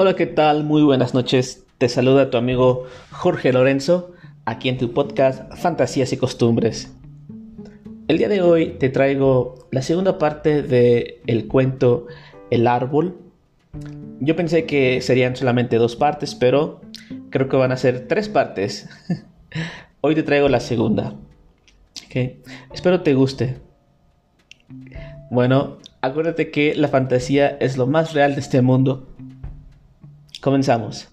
Hola, ¿qué tal? Muy buenas noches. Te saluda tu amigo Jorge Lorenzo, aquí en tu podcast Fantasías y Costumbres. El día de hoy te traigo la segunda parte del el cuento El árbol. Yo pensé que serían solamente dos partes, pero creo que van a ser tres partes. hoy te traigo la segunda. Okay. Espero te guste. Bueno, acuérdate que la fantasía es lo más real de este mundo. Comenzamos.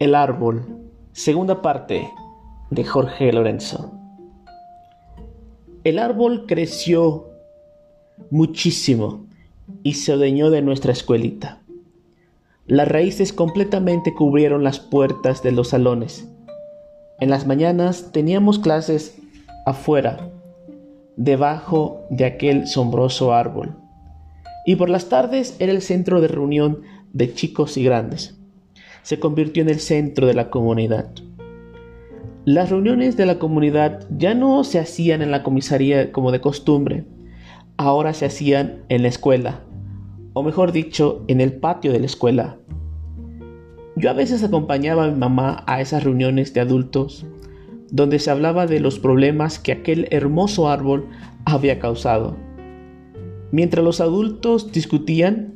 El árbol, segunda parte de Jorge Lorenzo. El árbol creció muchísimo y se odeñó de nuestra escuelita. Las raíces completamente cubrieron las puertas de los salones. En las mañanas teníamos clases afuera, debajo de aquel sombroso árbol. Y por las tardes era el centro de reunión de chicos y grandes. Se convirtió en el centro de la comunidad. Las reuniones de la comunidad ya no se hacían en la comisaría como de costumbre, ahora se hacían en la escuela, o mejor dicho, en el patio de la escuela. Yo a veces acompañaba a mi mamá a esas reuniones de adultos, donde se hablaba de los problemas que aquel hermoso árbol había causado. Mientras los adultos discutían,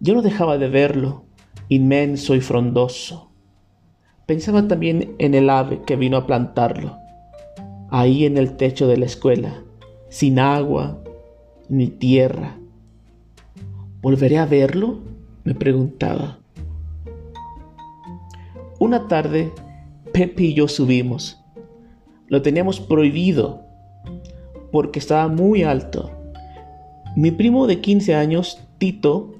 yo no dejaba de verlo, inmenso y frondoso Pensaba también en el ave que vino a plantarlo, ahí en el techo de la escuela, sin agua ni tierra. ¿Volveré a verlo? me preguntaba. Una tarde, Pepe y yo subimos. Lo teníamos prohibido porque estaba muy alto. Mi primo de 15 años, Tito,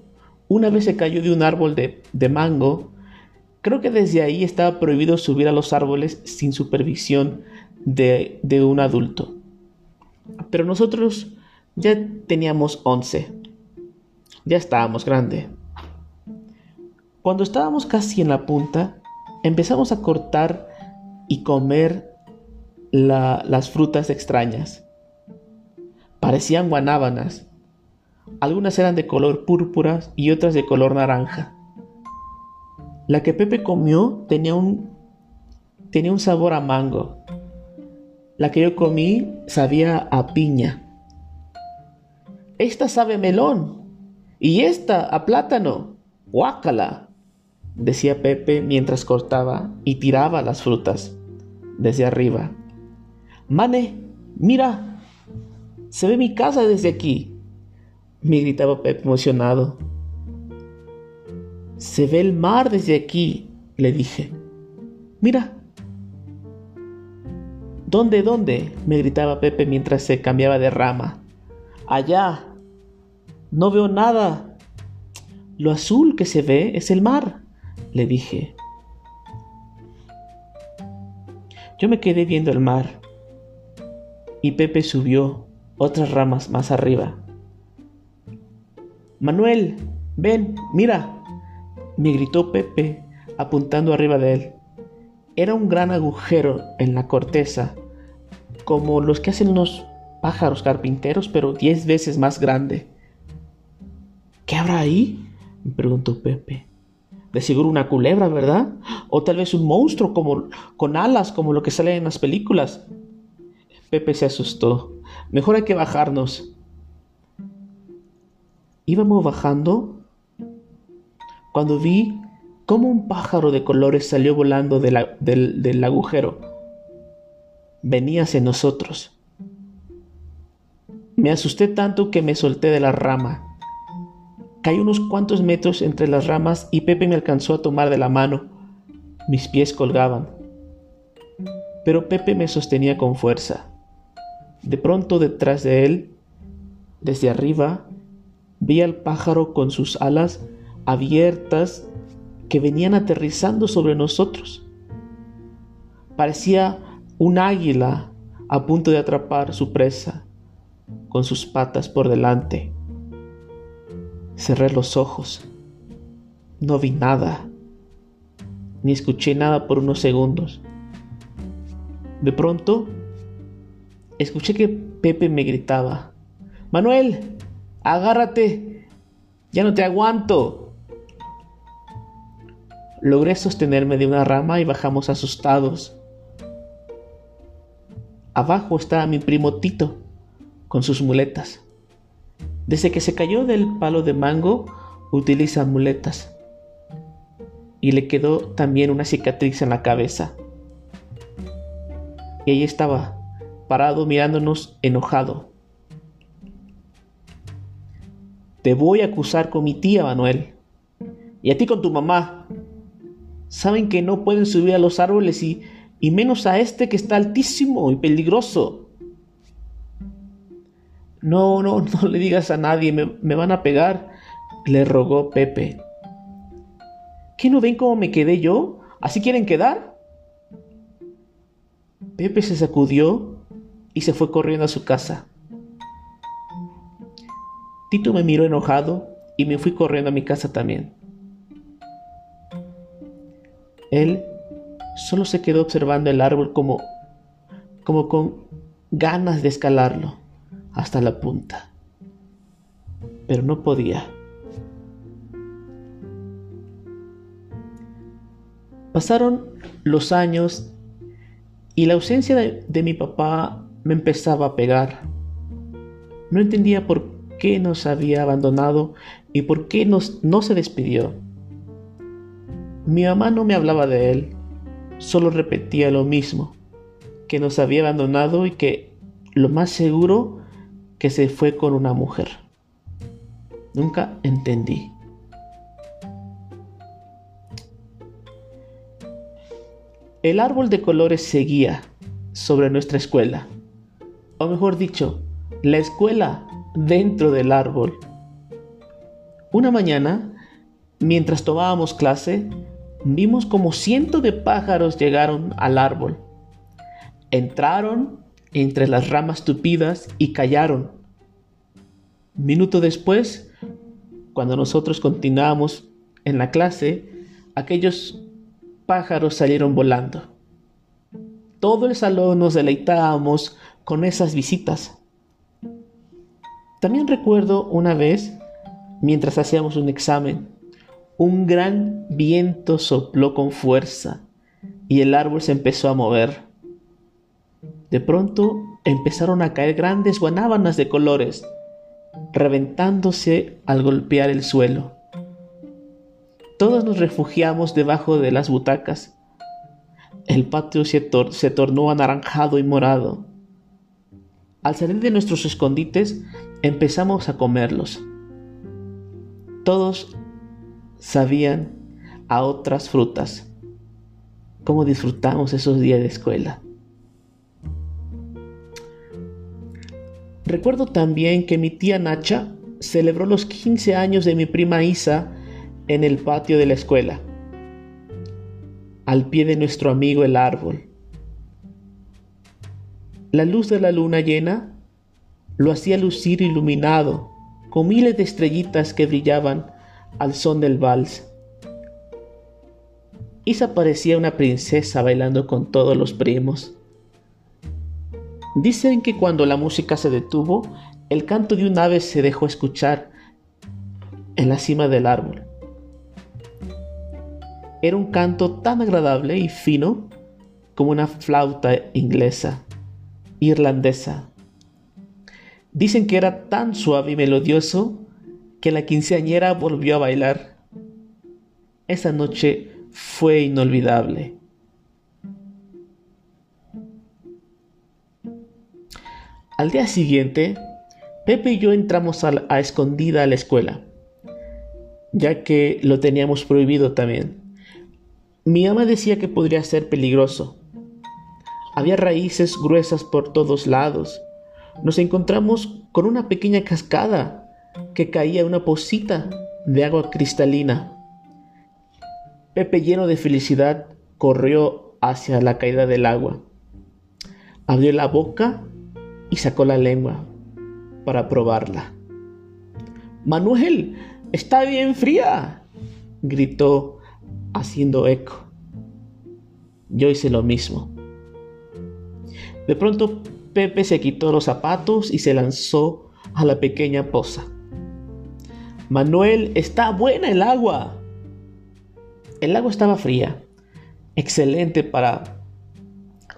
una vez se cayó de un árbol de, de mango Creo que desde ahí estaba prohibido subir a los árboles sin supervisión de, un adulto. Pero nosotros ya teníamos 11. Ya estábamos grande. Cuando estábamos casi en la punta, empezamos a cortar y comer las frutas extrañas. Parecían guanábanas. Algunas eran de color púrpura y otras de color naranja. La que Pepe comió tenía un, tenía un sabor a mango. La que yo comí sabía a piña. Esta sabe melón. Y esta a plátano. Guácala. Decía Pepe mientras cortaba y tiraba las frutas desde arriba. Mane, mira. Se ve mi casa desde aquí. Me gritaba Pepe emocionado. Se ve el mar desde aquí, le dije. Mira. ¿Dónde, dónde? me gritaba Pepe mientras se cambiaba de rama. Allá. No veo nada. Lo azul que se ve es el mar, le dije. Yo me quedé viendo el mar y Pepe subió otras ramas más arriba. Manuel, ven, mira, me gritó Pepe apuntando arriba de él. Era un gran agujero en la corteza, como los que hacen los pájaros carpinteros, pero diez veces más grande. ¿Qué habrá ahí? me preguntó Pepe. De seguro una culebra, ¿verdad? O tal vez un monstruo como, con alas como lo que sale en las películas. Pepe se asustó. Mejor hay que bajarnos. Íbamos bajando cuando vi cómo un pájaro de colores salió volando del, agujero. Venía hacia nosotros. Me asusté tanto que me solté de la rama. Caí unos cuantos metros entre las ramas y Pepe me alcanzó a tomar de la mano. Mis pies colgaban. Pero Pepe me sostenía con fuerza. De pronto detrás de él, desde arriba, vi al pájaro con sus alas abiertas que venían aterrizando sobre nosotros. Parecía un águila a punto de atrapar su presa, con sus patas por delante. Cerré los ojos. No vi nada, ni escuché nada por unos segundos. De pronto, escuché que Pepe me gritaba, Manuel, agárrate, ya no te aguanto. Logré sostenerme de una rama y bajamos asustados. Abajo estaba mi primo Tito, con sus muletas. Desde que se cayó del palo de mango, utiliza muletas. Y le quedó también una cicatriz en la cabeza. Y ahí estaba, parado mirándonos enojado. Te voy a acusar con mi tía Manuel. Y a ti con tu mamá. Saben que no pueden subir a los árboles y, y menos a este que está altísimo y peligroso. No, no, no le digas a nadie, me, me van a pegar, le rogó Pepe. ¿Qué no ven cómo me quedé yo? ¿Así quieren quedar? Pepe se sacudió y se fue corriendo a su casa. Tito me miró enojado y me fui corriendo a mi casa también. Él solo se quedó observando el árbol como, como con ganas de escalarlo hasta la punta. Pero no podía. Pasaron los años y la ausencia de, mi papá me empezaba a pegar. No entendía por qué nos había abandonado y por qué nos, no se despidió. Mi mamá no me hablaba de él, solo repetía lo mismo, que nos había abandonado y que lo más seguro que se fue con una mujer. Nunca entendí. El árbol de colores seguía sobre nuestra escuela, o mejor dicho, la escuela dentro del árbol. Una mañana, mientras tomábamos clase, vimos como cientos de pájaros llegaron al árbol. Entraron entre las ramas tupidas y callaron. Minuto después, cuando nosotros continuábamos en la clase, aquellos pájaros salieron volando. Todo el salón nos deleitábamos con esas visitas. También recuerdo una vez, mientras hacíamos un examen, un gran viento sopló con fuerza y el árbol se empezó a mover. De pronto empezaron a caer grandes guanábanas de colores, reventándose al golpear el suelo. Todos nos refugiamos debajo de las butacas. El patio se, tornó anaranjado y morado. Al salir de nuestros escondites empezamos a comerlos. Todos sabían a otras frutas. Cómo disfrutamos esos días de escuela. Recuerdo también que mi tía Nacha celebró los 15 años de mi prima Isa en el patio de la escuela, al pie de nuestro amigo el árbol. La luz de la luna llena lo hacía lucir iluminado con miles de estrellitas que brillaban al son del vals. Isa parecía una princesa bailando con todos los primos. Dicen que cuando la música se detuvo, el canto de un ave se dejó escuchar en la cima del árbol. Era un canto tan agradable y fino como una flauta inglesa, irlandesa. Dicen que era tan suave y melodioso que la quinceañera volvió a bailar. Esa noche fue inolvidable. Al día siguiente, Pepe y yo entramos a, escondida a la escuela, ya que lo teníamos prohibido también. Mi ama decía que podría ser peligroso. Había raíces gruesas por todos lados. Nos encontramos con una pequeña cascada que caía una pocita de agua cristalina. Pepe, lleno de felicidad, corrió hacia la caída del agua. Abrió la boca y sacó la lengua. para probarla. Manuel, está bien fría, gritó haciendo eco. Yo hice lo mismo. De pronto Pepe se quitó los zapatos y se lanzó a la pequeña poza. Manuel, está buena el agua. El agua estaba fría, excelente para,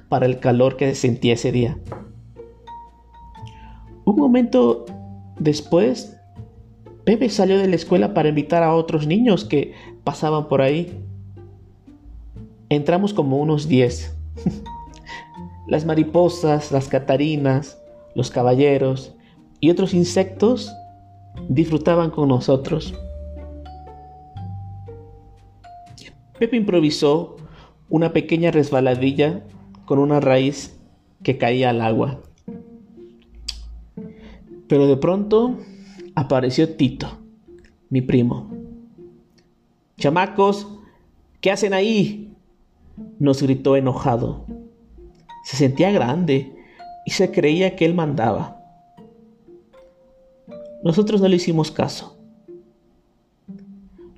para el calor que sentía ese día. Un momento después, Pepe salió de la escuela para invitar a otros niños que pasaban por ahí. Entramos como unos 10. las mariposas, las catarinas, los caballeros y otros insectos disfrutaban con nosotros. Pepe improvisó una pequeña resbaladilla con una raíz que caía al agua. Pero de pronto apareció Tito, mi primo. Chamacos, ¿qué hacen ahí? nos gritó enojado. Se sentía grande y se creía que él mandaba. Nosotros no le hicimos caso.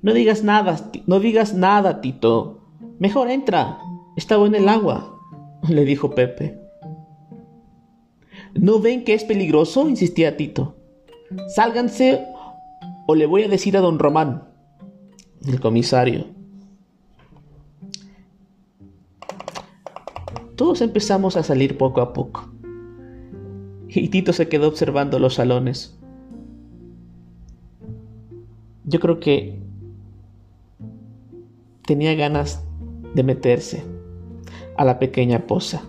No digas nada, no digas nada, Tito. Mejor entra. Estaba en el agua, le dijo Pepe. ¿No ven que es peligroso? insistía Tito. Sálganse o le voy a decir a don Román, el comisario. Todos empezamos a salir poco a poco. Y Tito se quedó observando los salones. Yo creo que tenía ganas de meterse a la pequeña poza.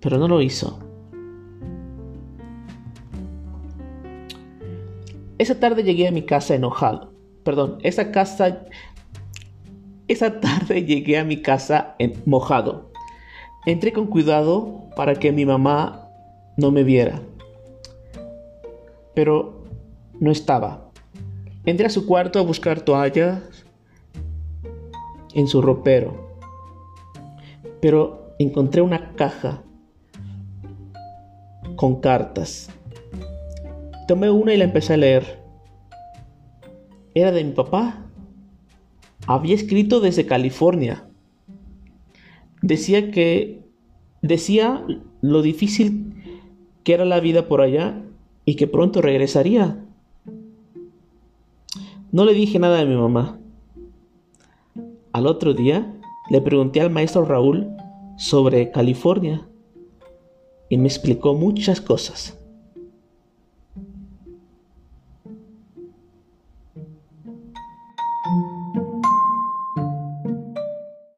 Pero no lo hizo. Esa tarde llegué a mi casa enojado. Perdón, esa casa esa tarde llegué a mi casa mojado. Entré con cuidado para que mi mamá no me viera. Pero no estaba. Entré a su cuarto a buscar toallas en su ropero. Pero encontré una caja con cartas. Tomé una y la empecé a leer. Era de mi papá había escrito desde California. Decía que decía lo difícil que era la vida por allá y que pronto regresaría. No le dije nada a mi mamá. Al otro día le pregunté al maestro Raúl sobre California y me explicó muchas cosas.